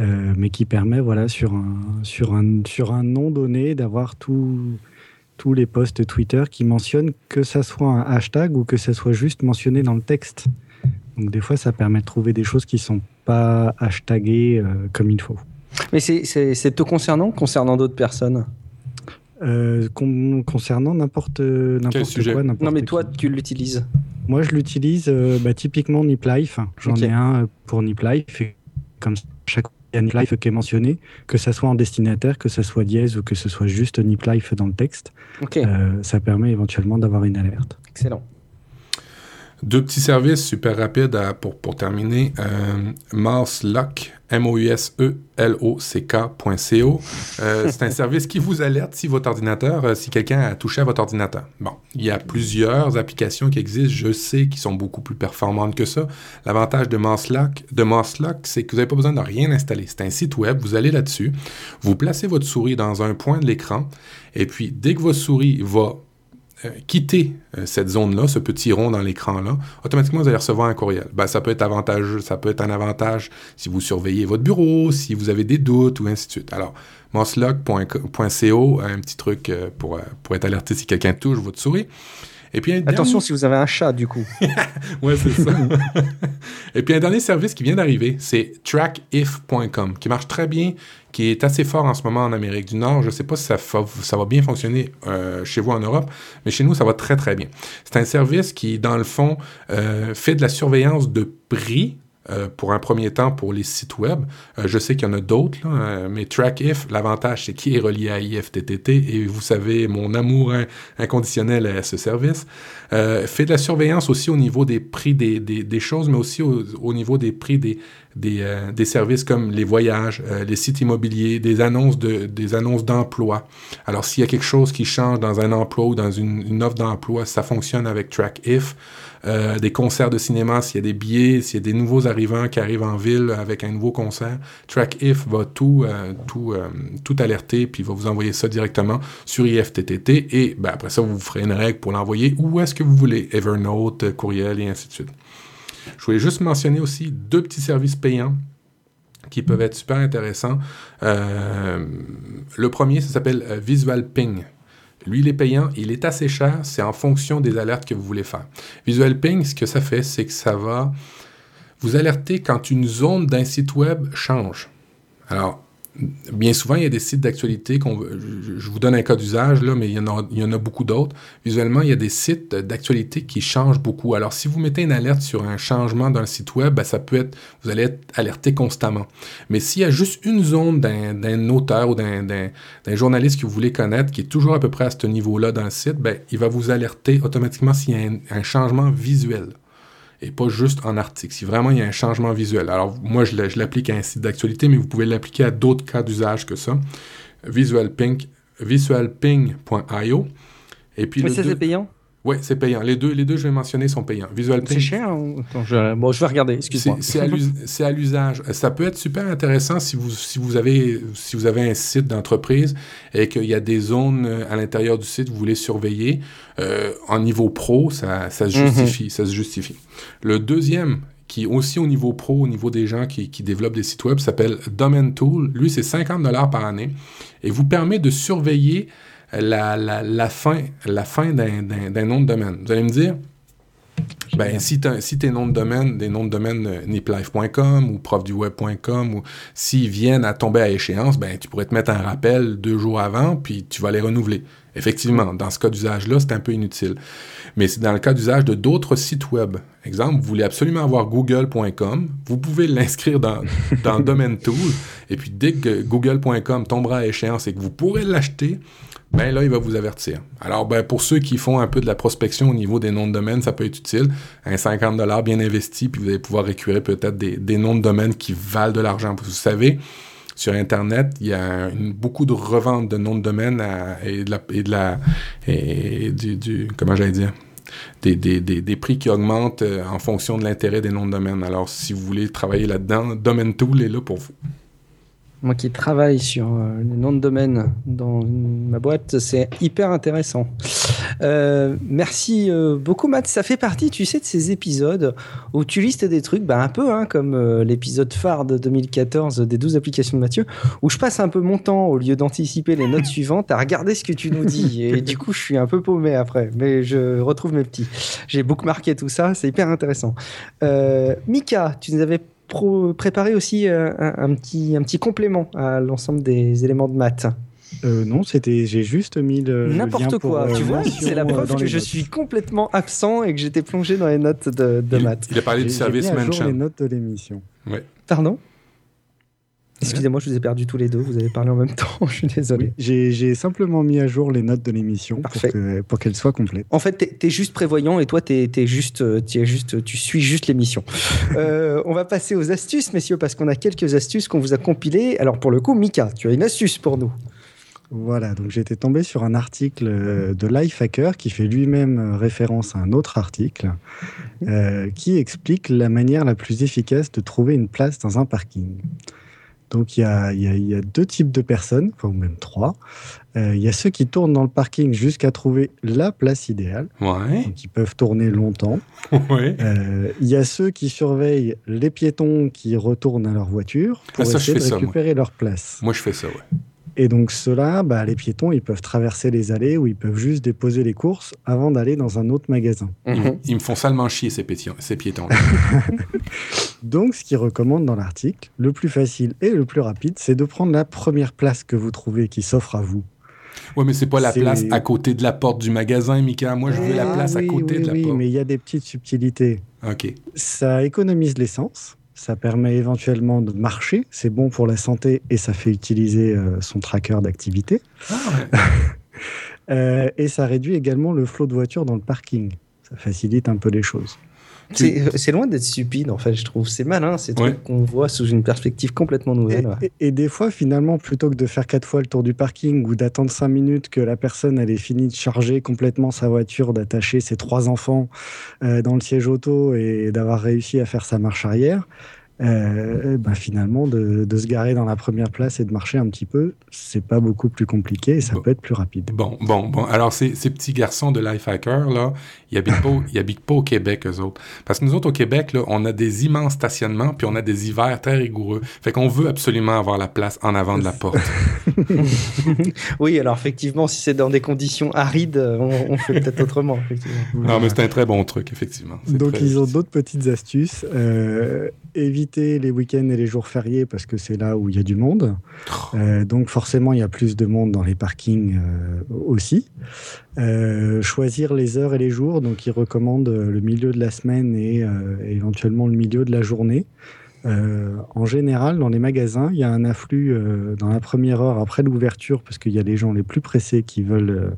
Euh, mais qui permet, voilà, sur un, sur un, sur un nom donné, d'avoir tous les posts Twitter qui mentionnent que ça soit un hashtag ou que ça soit juste mentionné dans le texte. Donc des fois, ça permet de trouver des choses qui sont pas hashtagées comme il faut. Mais c'est te concernant concernant d'autres personnes? Euh, concernant n'importe n'importe quoi. Non, mais toi, tu l'utilises Moi, je l'utilise euh, bah, typiquement NipLife. J'en ai un euh, pour NipLife. Et comme chaque NipLife qui est mentionné, que ça soit en destinataire, que ça soit dièse ou que ce soit juste NipLife dans le texte, ça permet éventuellement d'avoir une alerte. Excellent. Deux petits services super rapides pour, pour terminer. Euh, Lock, M-O-U-S-E-L-O-C-K.co. Euh, c'est un service qui vous alerte si votre ordinateur, euh, si quelqu'un a touché à votre ordinateur. Bon, il y a plusieurs applications qui existent, je sais, qui sont beaucoup plus performantes que ça. L'avantage de Lock, de c'est que vous n'avez pas besoin de rien installer. C'est un site web, vous allez là-dessus, vous placez votre souris dans un point de l'écran, et puis dès que votre souris va quitter euh, cette zone-là, ce petit rond dans l'écran-là, automatiquement, vous allez recevoir un courriel. Ben, ça peut être avantageux, ça peut être un avantage si vous surveillez votre bureau, si vous avez des doutes, ou ainsi de suite. Alors, mosslog.co, un petit truc euh, pour, pour être alerté si quelqu'un touche votre souris. Et puis Attention si vous avez un chat, du coup. ouais, c'est ça. Et puis un dernier service qui vient d'arriver, c'est trackif.com, qui marche très bien, qui est assez fort en ce moment en Amérique du Nord. Je ne sais pas si ça, va bien fonctionner euh, chez vous en Europe, mais chez nous, ça va très, très bien. C'est un service qui, dans le fond, euh, fait de la surveillance de prix euh, pour un premier temps pour les sites web. Euh, je sais qu'il y en a d'autres, euh, mais TrackIf, l'avantage, c'est qu'il est relié à IFTTT et vous savez mon amour inconditionnel à ce service. fait de la surveillance aussi au niveau des prix des, des, choses, mais aussi au, niveau des prix des, des, services comme les voyages, les sites immobiliers, des annonces de, des annonces d'emploi. Alors, s'il y a quelque chose qui change dans un emploi ou dans une offre d'emploi, ça fonctionne avec TrackIf. Euh, des concerts de cinéma, s'il y a des billets, s'il y a des nouveaux arrivants qui arrivent en ville avec un nouveau concert, TrackIf va tout, euh, euh, alerter, puis va vous envoyer ça directement sur IFTTT, et ben, après ça, vous ferez une règle pour l'envoyer où est-ce que vous voulez, Evernote, courriel, et ainsi de suite. Je voulais juste mentionner aussi deux petits services payants qui peuvent être super intéressants. Le premier, ça s'appelle Visual Ping. Lui, il est payant, il est assez cher, c'est en fonction des alertes que vous voulez faire. Visual Ping, ce que ça fait, c'est que ça va vous alerter quand une zone d'un site web change. Alors, bien souvent, il y a des sites d'actualité qu'on je, vous donne un cas d'usage, là, mais il y, en a, beaucoup d'autres. Visuellement, il y a des sites d'actualité qui changent beaucoup. Alors, si vous mettez une alerte sur un changement d'un site web, ben, ça peut être, vous allez être alerté constamment. Mais s'il y a juste une zone d'un auteur ou d'un journaliste que vous voulez connaître, qui est toujours à peu près à ce niveau-là dans le site, ben, il va vous alerter automatiquement s'il y a un changement visuel et pas juste en article. Si vraiment il y a un changement visuel. Alors, moi, je l'applique à un site d'actualité, mais vous pouvez l'appliquer à d'autres cas d'usage que ça. VisualPing, visualping.io. Et puis, mais ça, c'est payant? Oui, c'est payant. Les deux, les deux, je vais mentionner, sont payants. Visual C'est cher Attends, je... Bon, je vais regarder, excuse-moi. C'est à l'usage. Ça peut être super intéressant si vous, si vous, avez, si vous avez un site d'entreprise et qu'il y a des zones euh, à l'intérieur du site que vous voulez surveiller. Euh, en niveau pro, ça, ça se justifie. ça se justifie. Le deuxième, qui aussi au niveau pro, au niveau des gens qui, qui développent des sites web, s'appelle Domain Tool. Lui, c'est 50 par année et vous permet de surveiller la, la, la fin, la fin d'un nom de domaine. Vous allez me dire, ben, si, si tes noms de domaine, des noms de domaine euh, niplife.com ou profduweb.com, ou s'ils viennent à tomber à échéance, ben, tu pourrais te mettre un rappel deux jours avant, puis tu vas les renouveler. Effectivement, dans ce cas d'usage-là, c'est un peu inutile. Mais dans le cas d'usage de d'autres sites web, exemple, vous voulez absolument avoir google.com, vous pouvez l'inscrire dans, dans Domain Tool, et puis dès que google.com tombera à échéance et que vous pourrez l'acheter, ben là, il va vous avertir. Alors, ben, pour ceux qui font un peu de la prospection au niveau des noms de domaine, ça peut être utile. Un 50 bien investi, puis vous allez pouvoir récupérer peut-être des, noms de domaine qui valent de l'argent. Vous savez, sur Internet, il y a beaucoup de reventes de noms de domaine et de la, et du, du comment j'allais dire, des, des, des, des, prix qui augmentent euh, en fonction de l'intérêt des noms de domaine. Alors, si vous voulez travailler là-dedans, Domain Tool est là pour vous moi qui travaille sur euh, les noms de domaine dans ma boîte, c'est hyper intéressant. Euh, merci euh, beaucoup Matt. Ça fait partie, tu sais, de ces épisodes où tu listes des trucs, bah, un peu hein, comme l'épisode phare de 2014 des 12 applications de Mathieu, où je passe un peu mon temps, au lieu d'anticiper les notes suivantes, à regarder ce que tu nous dis. Et du coup, je suis un peu paumé après, mais je retrouve mes petits. J'ai marqué tout ça, c'est hyper intéressant. Mika, tu nous avais préparer aussi euh, un, petit, un petit complément à l'ensemble des éléments de maths. Euh, non, c'était j'ai juste mis le n'importe quoi. Euh, tu vois, c'est la preuve que je suis complètement absent et que j'étais plongé dans les notes de, de il, maths. Il a parlé du service mention. les notes de l'émission. Ouais. Pardon? Excusez-moi, je vous ai perdu tous les deux. Vous avez parlé en même temps. je suis désolé. J'ai simplement mis à jour les notes de l'émission pour, qu'elles soient complètes. En fait, tu es, juste prévoyant et toi, tu es, juste, es juste, tu suis juste l'émission. euh, on va passer aux astuces, messieurs, parce qu'on a quelques astuces qu'on vous a compilées. Alors, pour le coup, Mika, tu as une astuce pour nous. Voilà, donc j'étais tombé sur un article euh, de Lifehacker qui fait lui-même euh, référence à un autre article euh, qui explique la manière la plus efficace de trouver une place dans un parking. Donc il y a, y, a, y a, deux types de personnes, enfin, ou même trois. Euh, il y a ceux qui tournent dans le parking jusqu'à trouver la place idéale. Ouais. Donc ils peuvent tourner longtemps. Ouais. Euh, il y a ceux qui surveillent les piétons qui retournent à leur voiture pour ah, ça, essayer de récupérer ça, leur place. Moi je fais ça, ouais. Et donc ceux-là, bah, les piétons, ils peuvent traverser les allées ou ils peuvent juste déposer les courses avant d'aller dans un autre magasin. Ils, ils me font salement chier ces, piétons. donc ce qu'ils recommandent dans l'article, le plus facile et le plus rapide, c'est de prendre la première place que vous trouvez qui s'offre à vous. Oui, mais c'est pas la place à côté de la porte du magasin, Mika. Moi, je veux la place ah, oui, à côté oui, de la oui, porte. mais il y a des petites subtilités. OK. Ça économise l'essence. Ça permet éventuellement de marcher, c'est bon pour la santé et ça fait utiliser euh, son tracker d'activité. Ah, ouais. euh, et ça réduit également le flot de voitures dans le parking. Ça facilite un peu les choses. C'est loin d'être stupide, en fait, je trouve. C'est malin, ces trucs qu'on voit sous une perspective complètement nouvelle. Et, des fois, finalement, plutôt que de faire quatre fois le tour du parking ou d'attendre cinq minutes que la personne elle ait fini de charger complètement sa voiture, d'attacher ses trois enfants euh, dans le siège auto et d'avoir réussi à faire sa marche arrière, euh, bah, finalement, de, se garer dans la première place et de marcher un petit peu, c'est pas beaucoup plus compliqué et ça peut être plus rapide. Bon, bon, bon. Alors, ces, ces petits garçons de Lifehacker, là, ils habitent, pas, ils habitent pas au Québec, eux autres. Parce que nous autres, au Québec, là, on a des immenses stationnements puis on a des hivers très rigoureux. Fait qu'on veut absolument avoir la place en avant de la porte. oui, alors effectivement, si c'est dans des conditions arides, on, fait peut-être autrement. Non, mais c'est un très bon truc, effectivement. Donc, ils ont d'autres petites astuces. Euh, éviter les week-ends et les jours fériés parce que c'est là où il y a du monde. Oh. Euh, donc forcément, il y a plus de monde dans les parkings euh, aussi. Euh, choisir les heures et les jours. Donc ils recommandent le milieu de la semaine et éventuellement le milieu de la journée. en général, dans les magasins, il y a un afflux dans la première heure après l'ouverture parce qu'il y a les gens les plus pressés qui veulent,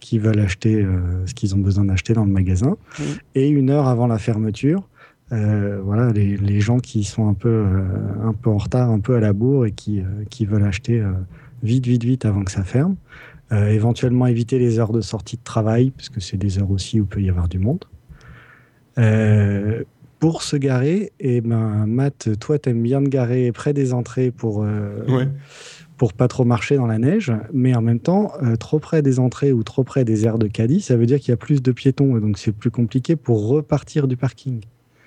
qui veulent acheter ce qu'ils ont besoin d'acheter dans le magasin. Mmh. Et une heure avant la fermeture, euh, voilà, les, gens qui sont un peu, euh, un peu en retard, un peu à la bourre et qui, euh, qui veulent acheter vite, vite, vite avant que ça ferme. éventuellement éviter les heures de sortie de travail, parce que c'est des heures aussi où peut y avoir du monde. pour se garer, et eh ben, Matt, toi, tu aimes bien te garer près des entrées pour, pour pas trop marcher dans la neige, mais en même temps, trop près des entrées ou trop près des aires de caddie, ça veut dire qu'il y a plus de piétons, et donc c'est plus compliqué pour repartir du parking.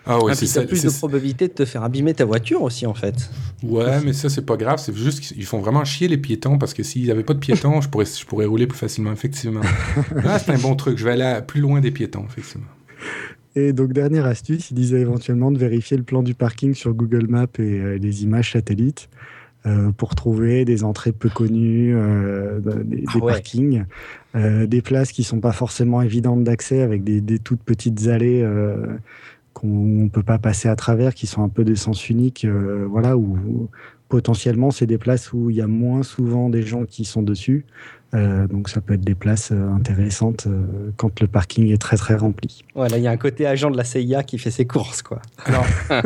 Ah ouais, ah, c'est plus de probabilité de te faire abîmer ta voiture aussi, en fait. Ouais, mais ça, c'est pas grave. C'est juste qu'ils font vraiment chier les piétons parce que s'il n'y avait pas de piétons, je, pourrais, je pourrais rouler plus facilement, effectivement. Là, c'est un bon truc. Je vais aller plus loin des piétons, effectivement. Et donc, dernière astuce, ils disaient éventuellement de vérifier le plan du parking sur Google Maps et euh, les images satellites. Euh, pour trouver des entrées peu connues, euh, des, ah parkings, des places qui sont pas forcément évidentes d'accès avec des, des, toutes petites allées qu'on ne peut pas passer à travers, qui sont un peu des sens uniques, euh, voilà, où potentiellement c'est des places où il y a moins souvent des gens qui sont dessus. Euh, donc ça peut être des places euh, intéressantes euh, quand le parking est très très rempli. Voilà, il y a un côté agent de la CIA qui fait ses courses, quoi. Alors,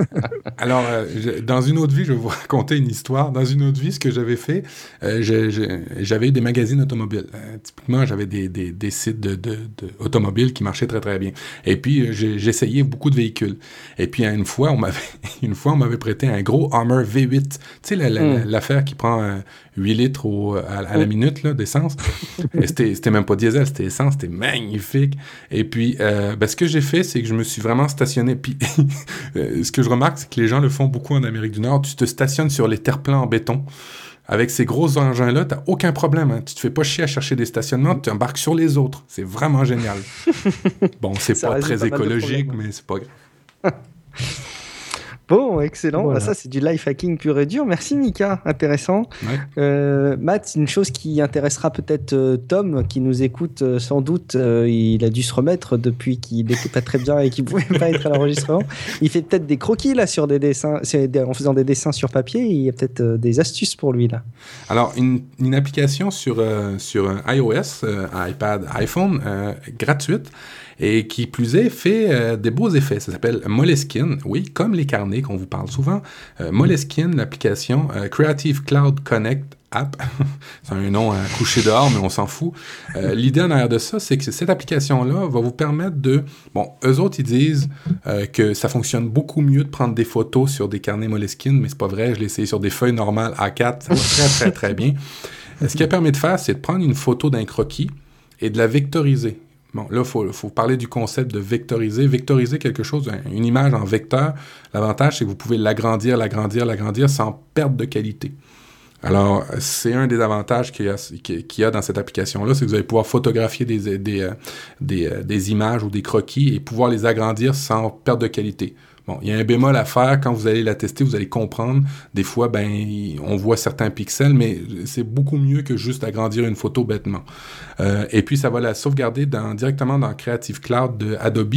alors dans une autre vie, je vais vous raconter une histoire. Dans une autre vie, ce que j'avais fait, j'avais des magazines automobiles. typiquement, j'avais des, des, des, sites de, de, de, automobiles qui marchaient très très bien. Et puis j'essayais beaucoup de véhicules. Et puis une fois, on m'avait une fois on m'avait prêté un gros Hummer V8. Tu sais hmm. l'affaire qui prend 8 litres à, la minute d'essence. C'était même pas diesel, c'était essence, c'était magnifique. Et puis, euh, ben, ce que j'ai fait, c'est que je me suis vraiment stationné. Puis, euh, ce que je remarque, c'est que les gens le font beaucoup en Amérique du Nord. Tu te stationnes sur les terre-pleins en béton. Avec ces gros engins-là, tu aucun problème. Hein. Tu te fais pas chier à chercher des stationnements, tu embarques sur les autres. C'est vraiment génial. bon, c'est pas très écologique, mais c'est pas grave. Bon, excellent. Bah, ça, c'est du life hacking pur et dur. Merci, Mika. Intéressant. Euh, Matt, une chose qui intéressera peut-être euh, Tom, qui nous écoute euh, sans doute. il a dû se remettre depuis qu'il n'était pas très bien et qu'il ne pouvait pas être à l'enregistrement. Il fait peut-être des croquis là sur des dessins, en faisant des dessins sur papier. Il y a peut-être des astuces pour lui là. Alors, une, une application sur, sur iOS, iPad, iPhone, gratuite et qui plus est fait euh, des beaux effets. Ça s'appelle Moleskine, oui, comme les carnets qu'on vous parle souvent. Euh, Moleskine, l'application euh, Creative Cloud Connect app. c'est un nom à coucher dehors, mais on s'en fout. L'idée en arrière de ça, c'est que cette application-là va vous permettre de... Bon, eux autres, ils disent que ça fonctionne beaucoup mieux de prendre des photos sur des carnets Moleskine, mais c'est pas vrai. Je l'ai essayé sur des feuilles normales A4. Ça va très, très, très bien. Ce qu'elle permet de faire, c'est de prendre une photo d'un croquis et de la vectoriser. Bon, là, il faut, parler du concept de vectoriser. Vectoriser quelque chose, une image en vecteur, l'avantage, c'est que vous pouvez l'agrandir, l'agrandir, l'agrandir sans perte de qualité. Alors, c'est un des avantages qu'il y, a, dans cette application-là, c'est que vous allez pouvoir photographier euh, euh, des, images ou des croquis et pouvoir les agrandir sans perte de qualité. Bon, il y a un bémol à faire quand vous allez la tester, vous allez comprendre. Des fois, ben, on voit certains pixels, mais c'est beaucoup mieux que juste agrandir une photo bêtement. Euh, et puis, ça va la sauvegarder directement dans Creative Cloud de Adobe,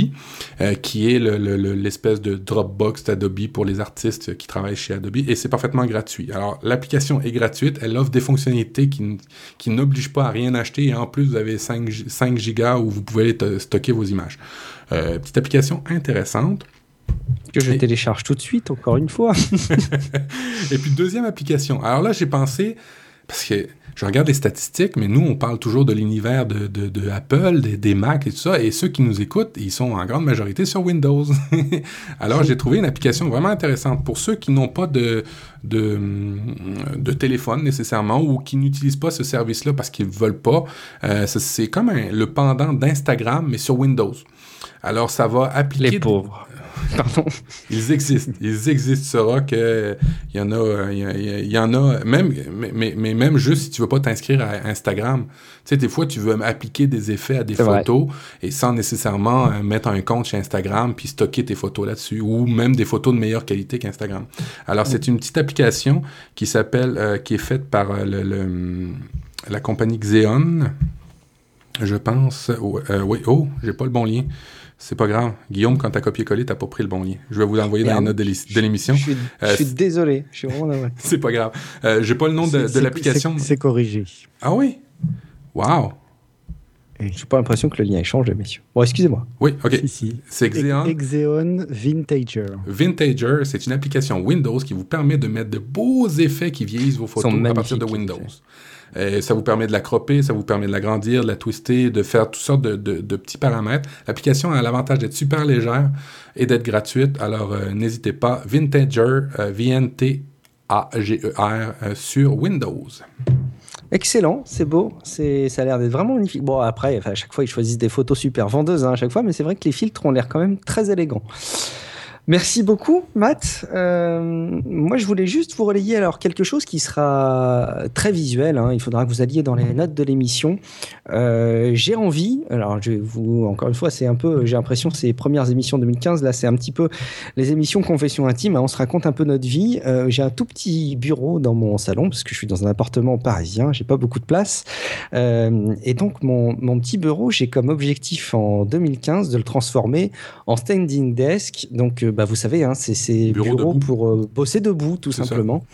euh, qui est l'espèce de Dropbox d'Adobe pour les artistes qui travaillent chez Adobe, et c'est parfaitement gratuit. Alors, l'application est gratuite, elle offre des fonctionnalités qui, qui n'obligent pas à rien acheter, et en plus, vous avez 5, 5 gigas où vous pouvez stocker vos images. Euh, petite application intéressante. Que je télécharge tout de suite, encore une fois. et puis, deuxième application. Alors là, j'ai pensé, parce que je regarde les statistiques, mais nous, on parle toujours de l'univers de, de, Apple, des, des Mac et tout ça, et ceux qui nous écoutent, ils sont en grande majorité sur Windows. Alors, j'ai trouvé une application vraiment intéressante pour ceux qui n'ont pas de, de, de, téléphone nécessairement ou qui n'utilisent pas ce service-là parce qu'ils ne veulent pas. Euh, c'est comme le pendant d'Instagram, mais sur Windows. Alors, ça va appliquer... Les pauvres. Pardon. Ils existent. Ils existent. que il y en a, il y, en a même, mais, mais, même juste si tu veux pas t'inscrire à Instagram. Tu sais, des fois, tu veux appliquer des effets à des photos et sans nécessairement euh, mettre un compte chez Instagram puis stocker tes photos là-dessus ou même des photos de meilleure qualité qu'Instagram. Alors, c'est une petite application qui s'appelle, euh, qui est faite par euh, le, la compagnie Xeon, je pense. oui, oh, j'ai pas le bon lien. C'est pas grave. Guillaume, quand t'as copié-collé, t'as pas pris le bon lien. Je vais vous l'envoyer dans les notes de l'émission. Je, je, suis désolé. Je suis vraiment c'est pas grave. Euh, J'ai pas le nom de, de l'application. C'est corrigé. Ah oui? Wow! J'ai pas l'impression que le lien ait changé, messieurs. Bon, excusez-moi. Oui, ok. C'est Xeon. Xeon Vintager. Vintager, c'est une application Windows qui vous permet de mettre de beaux effets qui vieillissent vos photos à partir de Windows. Euh, ça vous permet de la cropper, ça vous permet de l'agrandir, de la twister, de faire toutes sortes de, de, petits paramètres. L'application a l'avantage d'être super légère et d'être gratuite. Alors, euh, n'hésitez pas. Vintager, euh, V-N-T-A-G-E-R sur Windows. Excellent, c'est beau, c'est ça a l'air d'être vraiment magnifique. Bon après, à chaque fois ils choisissent des photos super vendeuses hein, à chaque fois, mais c'est vrai que les filtres ont l'air quand même très élégants. Merci beaucoup, Matt. Euh, moi, je voulais juste vous relayer alors quelque chose qui sera très visuel. Hein. Il faudra que vous alliez dans les notes de l'émission. Euh, j'ai envie. Alors, je vous encore une fois, c'est un peu. J'ai l'impression les premières émissions 2015. Là, c'est un petit peu les émissions confession intime. Hein. On se raconte un peu notre vie. Euh, j'ai un tout petit bureau dans mon salon parce que je suis dans un appartement parisien. J'ai pas beaucoup de place. Et donc, mon, mon petit bureau, j'ai comme objectif en 2015 de le transformer en standing desk. Donc bah, vous savez, hein, c'est bureau, pour euh, bosser debout, tout simplement.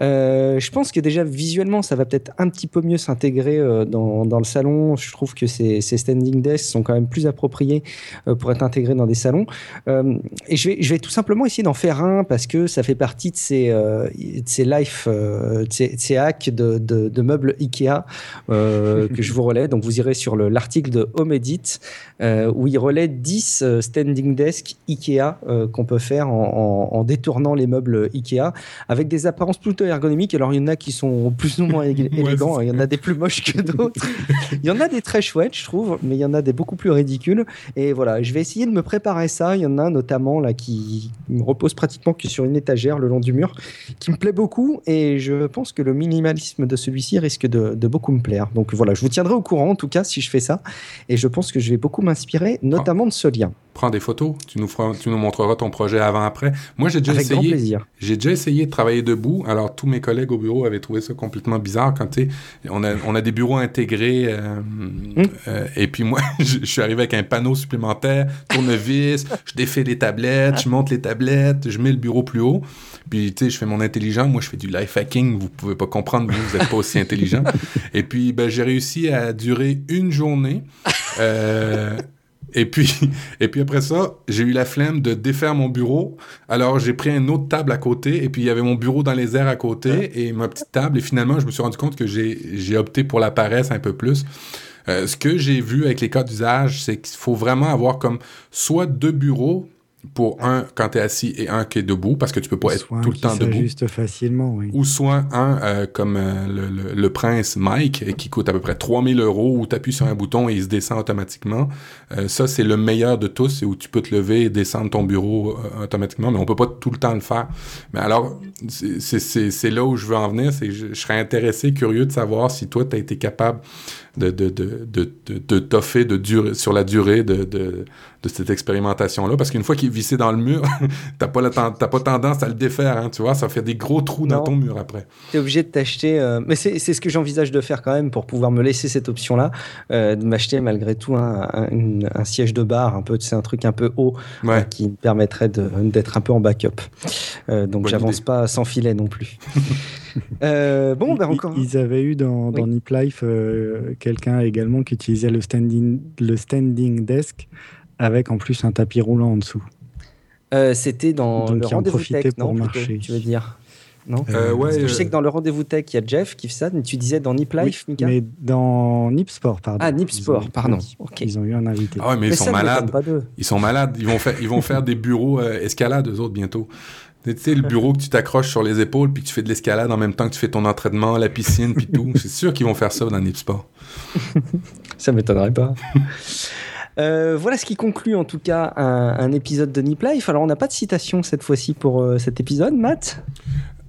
Euh, je pense que déjà visuellement, ça va peut-être un petit peu mieux s'intégrer euh, dans, dans, le salon. Je trouve que ces, ces, standing desks sont quand même plus appropriés euh, pour être intégrés dans des salons. et je vais, je vais tout simplement essayer d'en faire un parce que ça fait partie de ces, de ces life, de ces, hacks de, de, de, meubles Ikea que je vous relais. Donc vous irez sur l'article de Home Edit où il relaie 10 standing desks Ikea qu'on peut faire en, en, en détournant les meubles Ikea avec des apparences plutôt ergonomiques. Alors, il y en a qui sont plus ou moins élégants. il y en a des plus moches que d'autres. il y en a des très chouettes, je trouve, mais il y en a des beaucoup plus ridicules. Et voilà, je vais essayer de me préparer ça. Il y en a notamment là qui me repose pratiquement que sur une étagère le long du mur, qui me plaît beaucoup. Et je pense que le minimalisme de celui-ci risque de, beaucoup me plaire. Donc voilà, je vous tiendrai au courant en tout cas si je fais ça. Et je pense que je vais beaucoup m'inspirer, notamment de ce lien prends des photos, tu nous, feras, tu nous montreras ton projet avant-après. Moi, j'ai déjà Avec essayé. plaisir. J'ai déjà essayé de travailler debout. Alors, tous mes collègues au bureau avaient trouvé ça complètement bizarre quand, tu on a, on a des bureaux intégrés. Euh, hum. euh, et puis, moi, je, suis arrivé avec un panneau supplémentaire, tournevis, je défais les tablettes, je monte les tablettes, je mets le bureau plus haut. Puis, tu sais, je fais mon intelligent. Moi, je fais du life hacking. Vous pouvez pas comprendre, vous, vous n'êtes pas aussi intelligent. et puis, ben, j'ai réussi à durer une journée. Euh, et puis, et puis après ça, j'ai eu la flemme de défaire mon bureau. Alors, j'ai pris une autre table à côté, et puis il y avait mon bureau dans les airs à côté, et ma petite table. Et finalement, je me suis rendu compte que j'ai opté pour la paresse un peu plus. Euh, ce que j'ai vu avec les cas d'usage, c'est qu'il faut vraiment avoir comme soit deux bureaux pour un quand tu es assis et un qui est debout, parce que tu peux pas être tout le temps debout. facilement, oui. Ou soit un euh, comme euh, le, le, prince Mike, euh, qui coûte à peu près 3000 euros, où tu appuies sur un bouton et il se descend automatiquement. ça, c'est le meilleur de tous, et où tu peux te lever et descendre ton bureau automatiquement, mais on peut pas tout le temps le faire. Mais alors, c'est là où je veux en venir, c'est que je, je, serais intéressé, curieux de savoir si toi, tu as été capable de, de, de, de, de toffer de durer, sur la durée de, de, de cette expérimentation-là. Parce qu'une fois qu'il est vissé dans le mur, t'as pas, pas tendance à le défaire, hein, tu vois, ça fait des gros trous dans ton mur après. T'es obligé de t'acheter, euh, mais c'est ce que j'envisage de faire quand même pour pouvoir me laisser cette option-là, euh, de m'acheter malgré tout un, un, siège de bar, un peu, c'est un truc un peu haut, euh, qui me permettrait d'être un peu en backup. donc j'avance pas sans filet non plus. bon, ben encore. Ils, avaient eu dans, dans Nip Life quelqu'un également qui utilisait le standing, le standing desk avec en plus un tapis roulant en dessous. Euh, c'était dans le rendez-vous tech, non plutôt, Tu veux dire non euh, ouais, Je sais que dans le rendez-vous tech, il y a Jeff qui fait ça. Tu disais dans Nip Life, oui, Mais dans Nip Sport, pardon. Ah, Nip Sport, pardon. Ils ont eu un invité. Ah ouais, mais, ils sont malades. Ils sont malades. Ils vont faire, ils vont faire des bureaux euh, escalade, eux autres, bientôt. Tu sais, le bureau que tu t'accroches sur les épaules puis que tu fais de l'escalade en même temps que tu fais ton entraînement, la piscine puis tout. C'est sûr qu'ils vont faire ça dans Nip Sport. ça m'étonnerait pas. Euh, voilà ce qui conclut en tout cas un, épisode de Nip Life. Alors on n'a pas de citation cette fois-ci pour euh, cet épisode, Matt?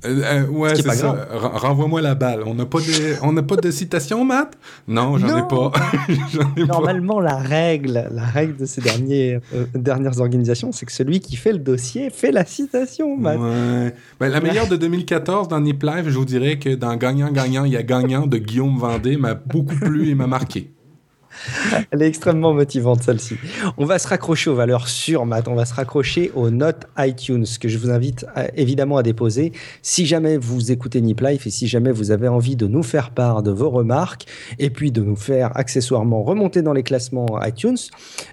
Euh, ouais, c'est ça. Renvoie-moi la balle. On n'a pas de, on n'a pas de citation, Matt? Non, j'en ai pas. ai Normalement, la règle, la règle de ces derniers, dernières organisations, c'est que celui qui fait le dossier fait la citation, Matt. Ouais. Ben, la meilleure de 2014 dans Nip Life, je vous dirais que dans Gagnant Gagnant, il y a Gagnant de Guillaume Vendée m'a beaucoup plu et m'a marqué. Elle est extrêmement motivante, celle-ci. On va se raccrocher aux valeurs sûres, Matt. On va se raccrocher aux notes iTunes que je vous invite évidemment à déposer. Si jamais vous écoutez Nip Life et si jamais vous avez envie de nous faire part de vos remarques et puis de nous faire accessoirement remonter dans les classements iTunes,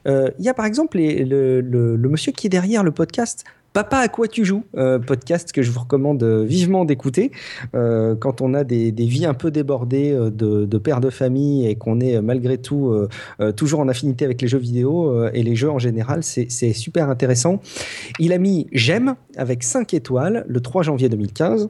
euh, il y a par exemple le monsieur qui est derrière le podcast Papa à quoi tu joues euh, Podcast que je vous recommande euh, vivement d'écouter euh, quand on a des, vies un peu débordées de, de pères de famille et qu'on est malgré tout toujours en affinité avec les jeux vidéo et les jeux en général. C'est super intéressant. Il a mis J'aime avec 5 étoiles le 3 janvier 2015.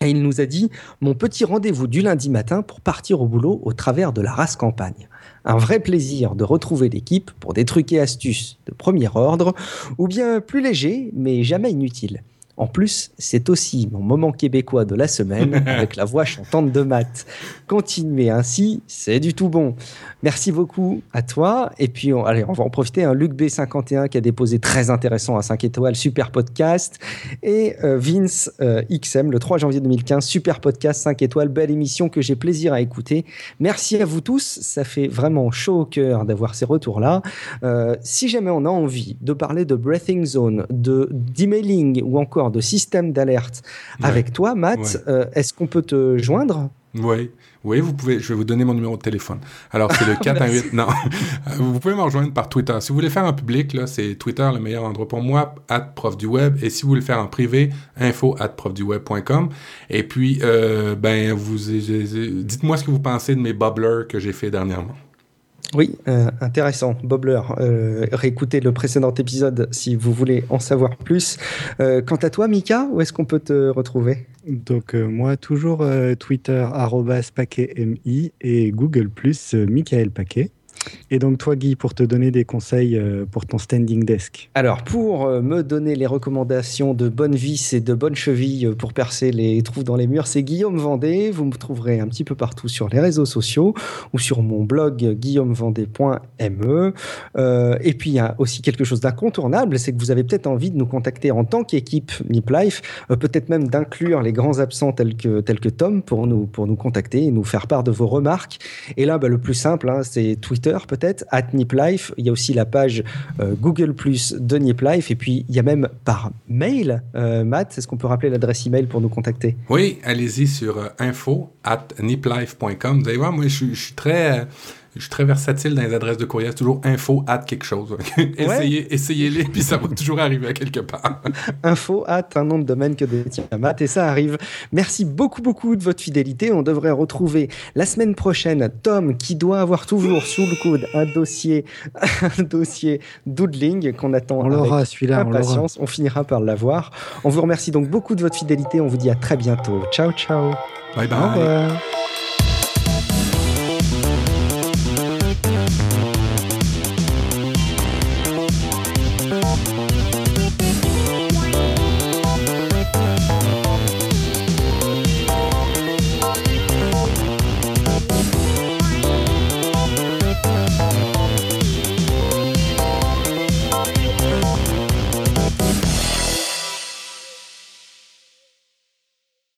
Et il nous a dit Mon petit rendez-vous du lundi matin pour partir au boulot au travers de la race campagne. Un vrai plaisir de retrouver l'équipe pour des trucs et astuces de premier ordre, ou bien plus léger, mais jamais inutile. En plus, c'est aussi mon moment québécois de la semaine avec la voix chantante de Matt. Continuez ainsi, c'est du tout bon. Merci beaucoup à toi. Et puis, on, allez, on va en profiter. Un Luc B51 qui a déposé très intéressant à 5 étoiles, super podcast. Et euh, Vince euh, XM, le 3 janvier 2015, super podcast, 5 étoiles, belle émission que j'ai plaisir à écouter. Merci à vous tous. Ça fait vraiment chaud au cœur d'avoir ces retours-là. Euh, si jamais on a envie de parler de Breathing Zone, de d'emailing ou encore de système d'alerte avec toi, Matt. Euh, est-ce qu'on peut te joindre? Oui. Oui, vous pouvez, je vais vous donner mon numéro de téléphone. Alors, c'est le 418. non, vous pouvez me rejoindre par Twitter. Si vous voulez faire un public, là, c'est Twitter le meilleur endroit pour moi, at prof du web. Et si vous voulez le faire en privé, info at profduweb.com. Et puis, euh, ben, vous, dites-moi ce que vous pensez de mes bubblers que j'ai fait dernièrement. Oui, euh, intéressant. Bobler, euh, réécoutez le précédent épisode si vous voulez en savoir plus. Euh, quant à toi, Mika, où est-ce qu'on peut te retrouver? Donc, moi, toujours Twitter, paquetmi et Google, Michael Paquet. Et donc toi, Guy, pour te donner des conseils euh, pour ton standing desk Alors, pour euh, me donner les recommandations de bonne vis et de bonnes chevilles pour percer les trous dans les murs, c'est Guillaume Vendée. Vous me trouverez un petit peu partout sur les réseaux sociaux ou sur mon blog guillaumevendée.me. Euh, et puis, il y a aussi quelque chose d'incontournable, c'est que vous avez peut-être envie de nous contacter en tant qu'équipe Nip Life, peut-être même d'inclure les grands absents tels que, tels que Tom pour nous, pour nous contacter et nous faire part de vos remarques. Et là, bah, le plus simple, hein, c'est Twitter peut-être, at NipLife. Il y a aussi la page euh, Google Plus de NipLife. Et puis, il y a même par mail, euh, Matt, est-ce qu'on peut rappeler l'adresse email pour nous contacter? Oui, allez-y sur euh, info at niplife.com. Vous allez voir, moi, je suis très je suis très versatile dans les adresses de courriel. Toujours info at quelque chose. Essayez, Essayez-les, puis ça va toujours arriver à quelque part. info at un nom de domaine que détient Matt, et ça arrive. Merci beaucoup, beaucoup de votre fidélité. On devrait retrouver la semaine prochaine Tom, qui doit avoir toujours sous le coude un dossier, un dossier doodling qu'on attend on avec celui-là, impatience. On, on finira par l'avoir. On vous remercie donc beaucoup de votre fidélité. On vous dit à très bientôt. Ciao, ciao. Bye bye.